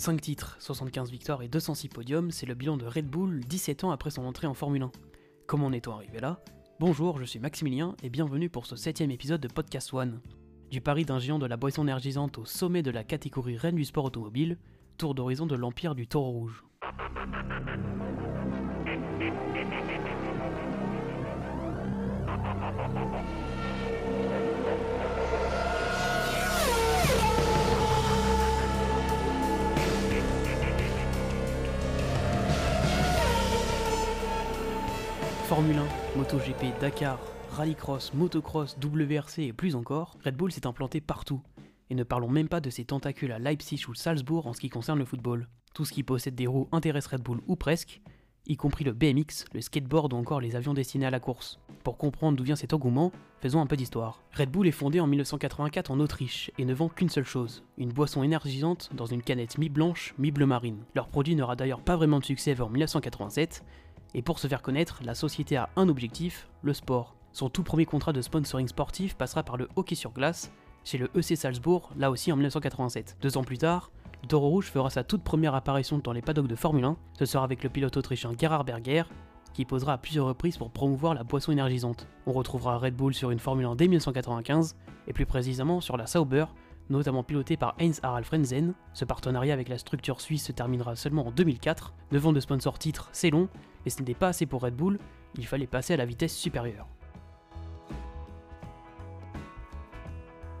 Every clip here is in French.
5 titres, 75 victoires et 206 podiums, c'est le bilan de Red Bull 17 ans après son entrée en Formule 1. Comment en est-on arrivé là? Bonjour, je suis Maximilien et bienvenue pour ce 7 épisode de Podcast One. Du pari d'un géant de la boisson énergisante au sommet de la catégorie reine du sport automobile, tour d'horizon de l'empire du taureau rouge. Formule 1, MotoGP, Dakar, Rallycross, Motocross, WRC et plus encore, Red Bull s'est implanté partout. Et ne parlons même pas de ses tentacules à Leipzig ou Salzbourg en ce qui concerne le football. Tout ce qui possède des roues intéresse Red Bull ou presque, y compris le BMX, le skateboard ou encore les avions destinés à la course. Pour comprendre d'où vient cet engouement, faisons un peu d'histoire. Red Bull est fondé en 1984 en Autriche et ne vend qu'une seule chose, une boisson énergisante dans une canette mi-blanche, mi-bleu marine. Leur produit n'aura d'ailleurs pas vraiment de succès avant 1987, et pour se faire connaître, la société a un objectif, le sport. Son tout premier contrat de sponsoring sportif passera par le hockey sur glace, chez le EC Salzbourg, là aussi en 1987. Deux ans plus tard, le Rouge fera sa toute première apparition dans les paddocks de Formule 1, ce sera avec le pilote autrichien Gerhard Berger, qui posera à plusieurs reprises pour promouvoir la boisson énergisante. On retrouvera Red Bull sur une Formule 1 dès 1995, et plus précisément sur la Sauber, notamment piloté par Heinz Harald Frenzen. Ce partenariat avec la structure suisse se terminera seulement en 2004. 9 ans de sponsor titre, c'est long, mais ce n'était pas assez pour Red Bull, il fallait passer à la vitesse supérieure.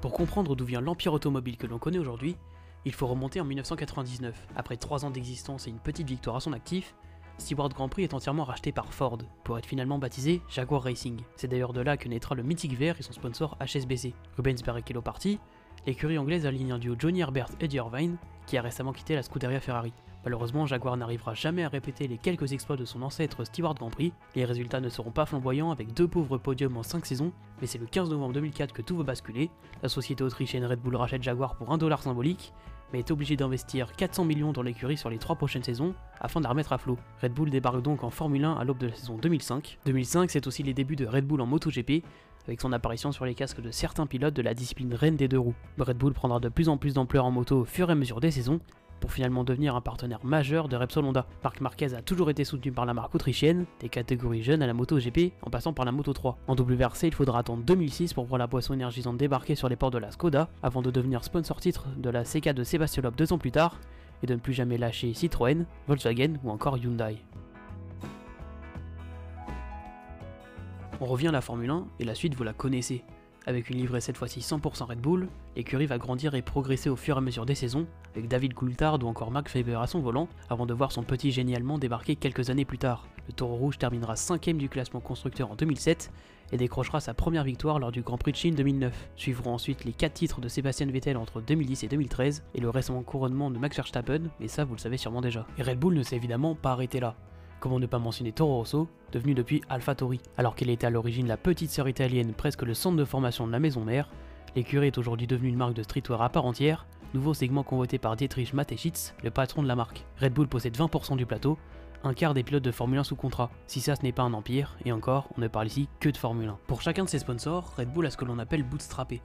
Pour comprendre d'où vient l'empire automobile que l'on connaît aujourd'hui, il faut remonter en 1999. Après 3 ans d'existence et une petite victoire à son actif, Stewart Grand Prix est entièrement racheté par Ford, pour être finalement baptisé Jaguar Racing. C'est d'ailleurs de là que naîtra le mythique vert et son sponsor HSBC. Rubens Barrichello parti, l'écurie anglaise aligne un duo Johnny Herbert et Eddie Irvine, qui a récemment quitté la Scuderia Ferrari. Malheureusement, Jaguar n'arrivera jamais à répéter les quelques exploits de son ancêtre Stewart Grand Prix, les résultats ne seront pas flamboyants avec deux pauvres podiums en 5 saisons, mais c'est le 15 novembre 2004 que tout va basculer, la société autrichienne Red Bull rachète Jaguar pour 1 dollar symbolique, mais est obligé d'investir 400 millions dans l'écurie sur les 3 prochaines saisons afin de la remettre à flot. Red Bull débarque donc en Formule 1 à l'aube de la saison 2005. 2005 c'est aussi les débuts de Red Bull en MotoGP, avec son apparition sur les casques de certains pilotes de la discipline reine des deux roues. Red Bull prendra de plus en plus d'ampleur en moto au fur et à mesure des saisons, pour finalement devenir un partenaire majeur de Repsol Honda. Marc Marquez a toujours été soutenu par la marque autrichienne, des catégories jeunes à la moto GP, en passant par la moto 3. En WRC, il faudra attendre 2006 pour voir la boisson énergisante débarquer sur les ports de la Skoda, avant de devenir sponsor titre de la CK de Sébastien deux ans plus tard, et de ne plus jamais lâcher Citroën, Volkswagen ou encore Hyundai. On revient à la Formule 1, et la suite vous la connaissez. Avec une livrée cette fois-ci 100% Red Bull, l'écurie va grandir et progresser au fur et à mesure des saisons, avec David Coulthard ou encore Mark Faber à son volant, avant de voir son petit génie débarquer quelques années plus tard. Le Taureau Rouge terminera 5ème du classement constructeur en 2007 et décrochera sa première victoire lors du Grand Prix de Chine 2009. Suivront ensuite les 4 titres de Sébastien Vettel entre 2010 et 2013 et le récent couronnement de Max Verstappen, mais ça vous le savez sûrement déjà. Et Red Bull ne s'est évidemment pas arrêté là. Comment ne pas mentionner Toro Rosso, devenu depuis AlphaTauri Alors qu'elle était à l'origine la petite sœur italienne, presque le centre de formation de la maison mère, l'écurie est aujourd'hui devenue une marque de streetwear à part entière, nouveau segment convoité par Dietrich Mateschitz, le patron de la marque. Red Bull possède 20% du plateau, un quart des pilotes de Formule 1 sous contrat. Si ça ce n'est pas un empire, et encore, on ne parle ici que de Formule 1. Pour chacun de ses sponsors, Red Bull a ce que l'on appelle bootstrappé.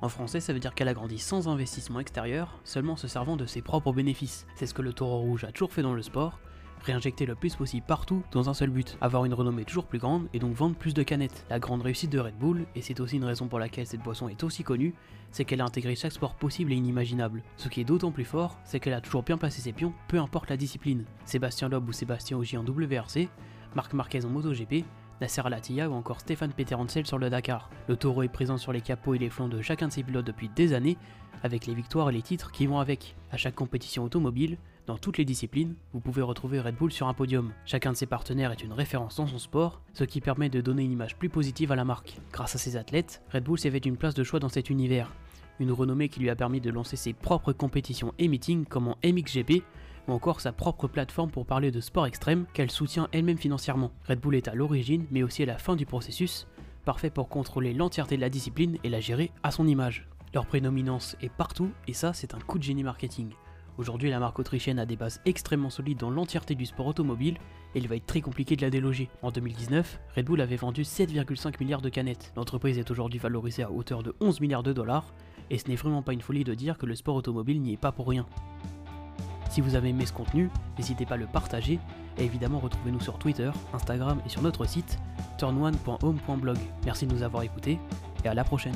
En français, ça veut dire qu'elle a grandi sans investissement extérieur, seulement se servant de ses propres bénéfices. C'est ce que le taureau rouge a toujours fait dans le sport, réinjecter le plus possible partout dans un seul but, avoir une renommée toujours plus grande et donc vendre plus de canettes. La grande réussite de Red Bull, et c'est aussi une raison pour laquelle cette boisson est aussi connue, c'est qu'elle a intégré chaque sport possible et inimaginable. Ce qui est d'autant plus fort, c'est qu'elle a toujours bien placé ses pions, peu importe la discipline. Sébastien Loeb ou Sébastien Ogier en WRC, Marc Marquez en MotoGP, Nasser Al-Attiyah ou encore Stéphane Peter sur le Dakar. Le taureau est présent sur les capots et les flancs de chacun de ses pilotes depuis des années, avec les victoires et les titres qui vont avec. À chaque compétition automobile, dans toutes les disciplines, vous pouvez retrouver Red Bull sur un podium. Chacun de ses partenaires est une référence dans son sport, ce qui permet de donner une image plus positive à la marque. Grâce à ses athlètes, Red Bull s'est fait une place de choix dans cet univers. Une renommée qui lui a permis de lancer ses propres compétitions et meetings comme en MXGP, ou encore sa propre plateforme pour parler de sport extrême qu'elle soutient elle-même financièrement. Red Bull est à l'origine, mais aussi à la fin du processus, parfait pour contrôler l'entièreté de la discipline et la gérer à son image. Leur prédominance est partout, et ça c'est un coup de génie marketing. Aujourd'hui, la marque autrichienne a des bases extrêmement solides dans l'entièreté du sport automobile et il va être très compliqué de la déloger. En 2019, Red Bull avait vendu 7,5 milliards de canettes. L'entreprise est aujourd'hui valorisée à hauteur de 11 milliards de dollars et ce n'est vraiment pas une folie de dire que le sport automobile n'y est pas pour rien. Si vous avez aimé ce contenu, n'hésitez pas à le partager et évidemment retrouvez-nous sur Twitter, Instagram et sur notre site turn1.home.blog. Merci de nous avoir écoutés et à la prochaine.